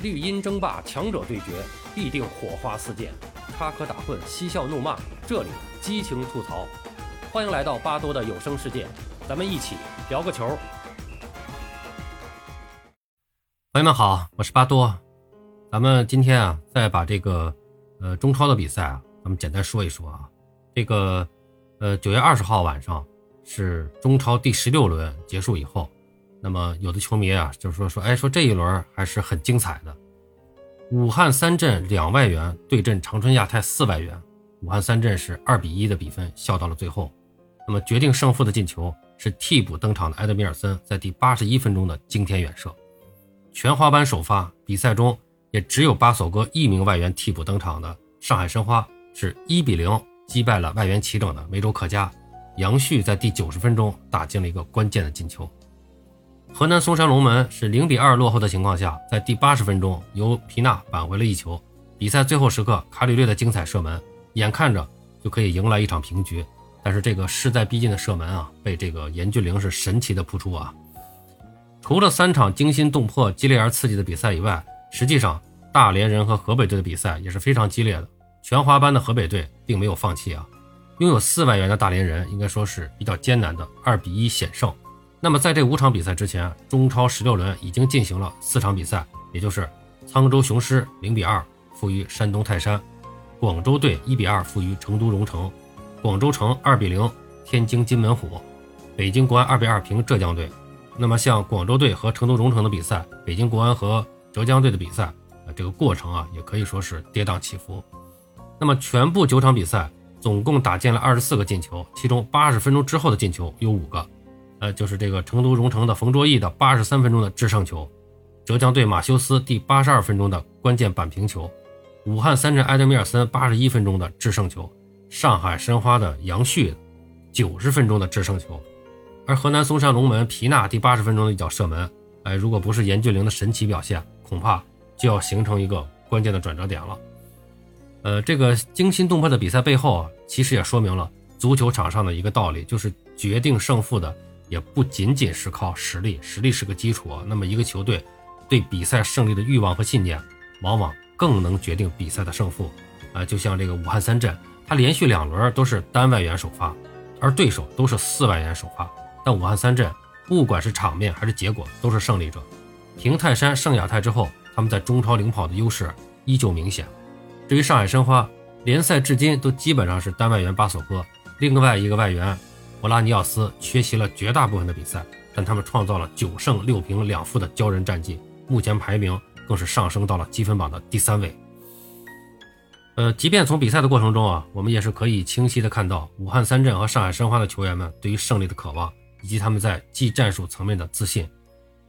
绿茵争霸，强者对决，必定火花四溅，插科打诨，嬉笑怒骂，这里激情吐槽。欢迎来到巴多的有声世界，咱们一起聊个球。朋友们好，我是巴多。咱们今天啊，再把这个呃中超的比赛啊，咱们简单说一说啊。这个呃九月二十号晚上是中超第十六轮结束以后。那么有的球迷啊，就是说说，哎，说这一轮还是很精彩的。武汉三镇两外援对阵长春亚泰四外援，武汉三镇是二比一的比分笑到了最后。那么决定胜负的进球是替补登场的埃德米尔森在第八十一分钟的惊天远射。全华班首发比赛中也只有巴索戈一名外援替补登场的上海申花是一比零击败了外援齐整的梅州客家，杨旭在第九十分钟打进了一个关键的进球。河南嵩山龙门是零比二落后的情况下，在第八十分钟由皮纳扳回了一球。比赛最后时刻，卡里略的精彩射门，眼看着就可以迎来一场平局。但是这个势在必进的射门啊，被这个严俊凌是神奇的扑出啊！除了三场惊心动魄、激烈而刺激的比赛以外，实际上大连人和河北队的比赛也是非常激烈的。全华班的河北队并没有放弃啊，拥有四万元的大连人应该说是比较艰难的二比一险胜。那么在这五场比赛之前，中超十六轮已经进行了四场比赛，也就是沧州雄狮零比二负于山东泰山，广州队一比二负于成都蓉城，广州城二比零天津津门虎，北京国安二比二平浙江队。那么像广州队和成都蓉城的比赛，北京国安和浙江队的比赛，啊，这个过程啊也可以说是跌宕起伏。那么全部九场比赛总共打进了二十四个进球，其中八十分钟之后的进球有五个。呃，就是这个成都蓉城的冯卓毅的八十三分钟的制胜球，浙江队马修斯第八十二分钟的关键扳平球，武汉三镇埃德米尔森八十一分钟的制胜球，上海申花的杨旭九十分钟的制胜球，而河南嵩山龙门皮纳第八十分钟的一脚射门，哎，如果不是严俊凌的神奇表现，恐怕就要形成一个关键的转折点了。呃，这个惊心动魄的比赛背后啊，其实也说明了足球场上的一个道理，就是决定胜负的。也不仅仅是靠实力，实力是个基础。那么一个球队对比赛胜利的欲望和信念，往往更能决定比赛的胜负。啊，就像这个武汉三镇，他连续两轮都是单外援首发，而对手都是四外援首发。但武汉三镇不管是场面还是结果都是胜利者。平泰山胜亚泰之后，他们在中超领跑的优势依旧明显。至于上海申花，联赛至今都基本上是单外援巴索戈，另外一个外援。博拉尼奥斯缺席了绝大部分的比赛，但他们创造了九胜六平两负的骄人战绩，目前排名更是上升到了积分榜的第三位。呃，即便从比赛的过程中啊，我们也是可以清晰的看到武汉三镇和上海申花的球员们对于胜利的渴望，以及他们在技战术层面的自信。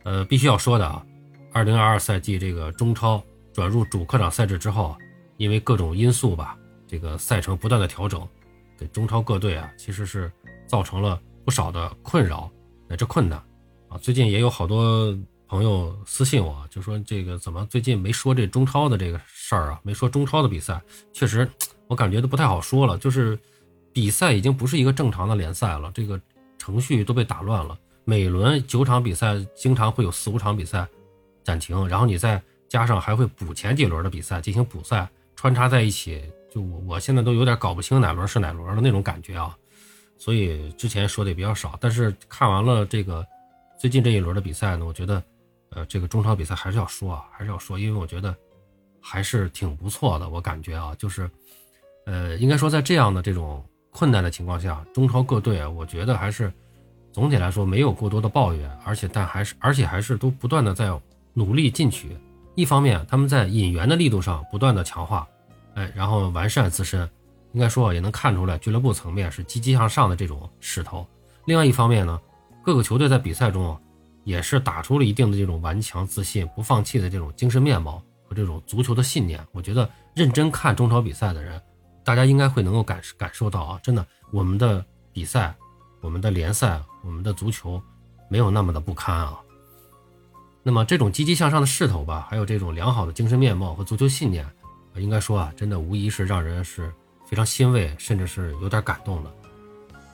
呃，必须要说的啊，二零二二赛季这个中超转入主客场赛制之后，因为各种因素吧，这个赛程不断的调整，给中超各队啊其实是。造成了不少的困扰乃至困难啊！最近也有好多朋友私信我，就说这个怎么最近没说这中超的这个事儿啊？没说中超的比赛，确实我感觉都不太好说了。就是比赛已经不是一个正常的联赛了，这个程序都被打乱了。每轮九场比赛，经常会有四五场比赛暂停，然后你再加上还会补前几轮的比赛进行补赛穿插在一起，就我我现在都有点搞不清哪轮是哪轮的那种感觉啊！所以之前说的也比较少，但是看完了这个最近这一轮的比赛呢，我觉得，呃，这个中超比赛还是要说啊，还是要说，因为我觉得还是挺不错的。我感觉啊，就是，呃，应该说在这样的这种困难的情况下，中超各队啊，我觉得还是总体来说没有过多的抱怨，而且但还是而且还是都不断的在努力进取。一方面他们在引援的力度上不断的强化，哎，然后完善自身。应该说也能看出来，俱乐部层面是积极向上的这种势头。另外一方面呢，各个球队在比赛中啊也是打出了一定的这种顽强、自信、不放弃的这种精神面貌和这种足球的信念。我觉得认真看中超比赛的人，大家应该会能够感感受到啊，真的，我们的比赛、我们的联赛、我们的足球没有那么的不堪啊。那么这种积极向上的势头吧，还有这种良好的精神面貌和足球信念，应该说啊，真的无疑是让人是。非常欣慰，甚至是有点感动的，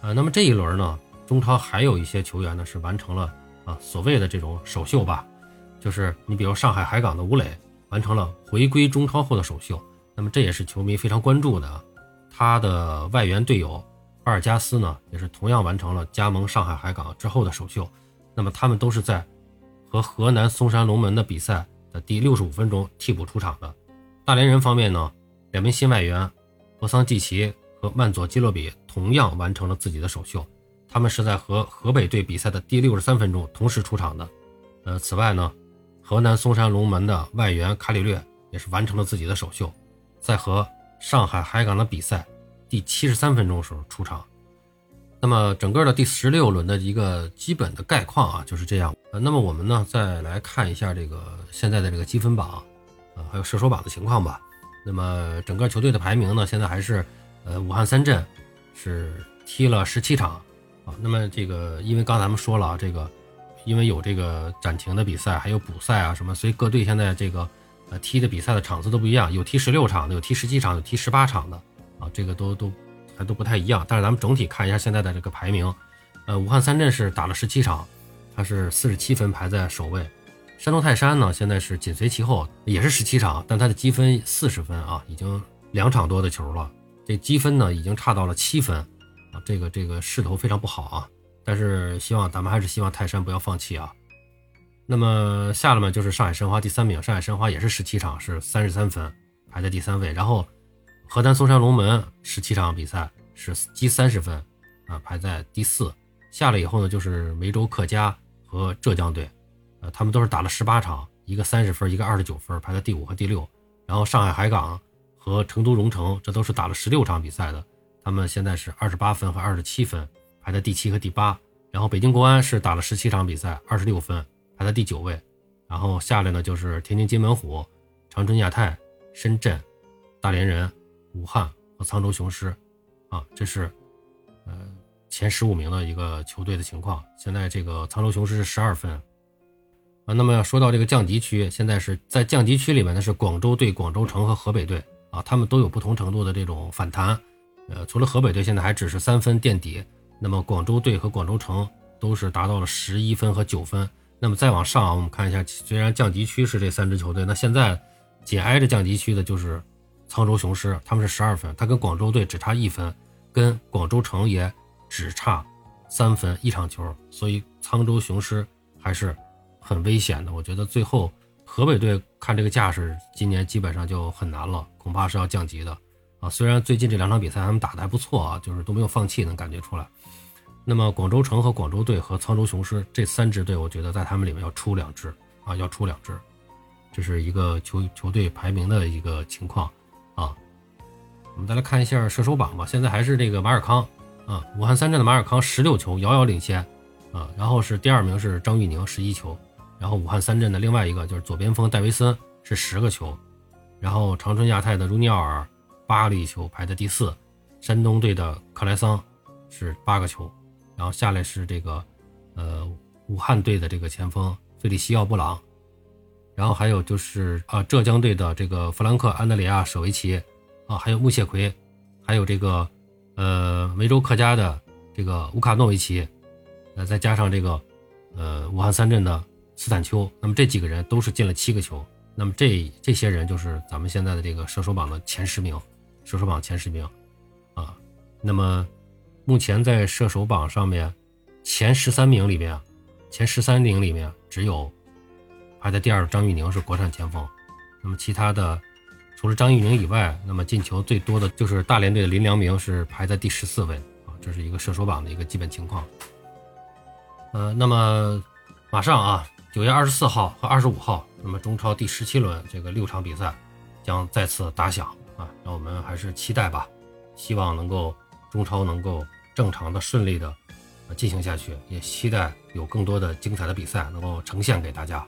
呃，那么这一轮呢，中超还有一些球员呢是完成了啊所谓的这种首秀吧，就是你比如上海海港的吴磊，完成了回归中超后的首秀。那么这也是球迷非常关注的。他的外援队友巴尔加斯呢，也是同样完成了加盟上海海港之后的首秀。那么他们都是在和河南嵩山龙门的比赛的第六十五分钟替补出场的。大连人方面呢，两名新外援博桑季奇和曼佐基洛比同样完成了自己的首秀。他们是在和河北队比赛的第六十三分钟同时出场的。呃，此外呢，河南嵩山龙门的外援卡里略也是完成了自己的首秀，在和上海海港的比赛第七十三分钟时候出场。那么整个的第十六轮的一个基本的概况啊就是这样。呃，那么我们呢再来看一下这个现在的这个积分榜，呃，还有射手榜的情况吧。那么整个球队的排名呢，现在还是呃武汉三镇是踢了十七场。啊，那么这个，因为刚才咱们说了啊，这个，因为有这个暂停的比赛，还有补赛啊什么，所以各队现在这个，呃，踢的比赛的场次都不一样，有踢十六场的，有踢十七场，有踢十八场的，啊，这个都都还都不太一样。但是咱们整体看一下现在的这个排名，呃，武汉三镇是打了十七场，它是四十七分排在首位，山东泰山呢现在是紧随其后，也是十七场，但他的积分四十分啊，已经两场多的球了，这积分呢已经差到了七分啊。这个这个势头非常不好啊，但是希望咱们还是希望泰山不要放弃啊。那么下了呢就是上海申花第三名，上海申花也是十七场是三十三分，排在第三位。然后河南嵩山龙门十七场比赛是积三十分啊，排在第四。下了以后呢，就是梅州客家和浙江队，他们都是打了十八场，一个三十分，一个二十九分，排在第五和第六。然后上海海港和成都蓉城，这都是打了十六场比赛的。他们现在是二十八分和二十七分，排在第七和第八。然后北京国安是打了十七场比赛，二十六分，排在第九位。然后下来呢就是天津津门虎、长春亚泰、深圳、大连人、武汉和沧州雄狮，啊，这是呃前十五名的一个球队的情况。现在这个沧州雄狮是十二分，啊，那么说到这个降级区，现在是在降级区里面呢是广州队、广州城和河北队啊，他们都有不同程度的这种反弹。呃，除了河北队现在还只是三分垫底，那么广州队和广州城都是达到了十一分和九分。那么再往上啊，我们看一下，虽然降级区是这三支球队，那现在紧挨着降级区的就是沧州雄狮，他们是十二分，他跟广州队只差一分，跟广州城也只差三分一场球，所以沧州雄狮还是很危险的。我觉得最后河北队看这个架势，今年基本上就很难了，恐怕是要降级的。啊，虽然最近这两场比赛他们打得还不错啊，就是都没有放弃，能感觉出来。那么广州城和广州队和沧州雄狮这三支队，我觉得在他们里面要出两支啊，要出两支，这是一个球球队排名的一个情况啊。我们再来看一下射手榜吧，现在还是这个马尔康啊，武汉三镇的马尔康十六球，遥遥领先啊。然后是第二名是张玉宁十一球，然后武汉三镇的另外一个就是左边锋戴维森是十个球，然后长春亚泰的茹尼奥尔。八粒球排在第四，山东队的克莱桑是八个球，然后下来是这个呃武汉队的这个前锋费利西奥布朗，然后还有就是啊浙江队的这个弗兰克安德里亚舍维奇。啊，还有穆谢奎，还有这个呃梅州客家的这个乌卡诺维奇，呃再加上这个呃武汉三镇的斯坦丘，那么这几个人都是进了七个球，那么这这些人就是咱们现在的这个射手榜的前十名。射手榜前十名，啊，那么目前在射手榜上面前十三名里面，前十三名里面只有排在第二的张玉宁是国产前锋，那么其他的除了张玉宁以外，那么进球最多的就是大连队的林良铭是排在第十四位啊，这是一个射手榜的一个基本情况。呃，那么马上啊，九月二十四号和二十五号，那么中超第十七轮这个六场比赛将再次打响。啊，让我们还是期待吧，希望能够中超能够正常的、顺利的进行下去，也期待有更多的精彩的比赛能够呈现给大家。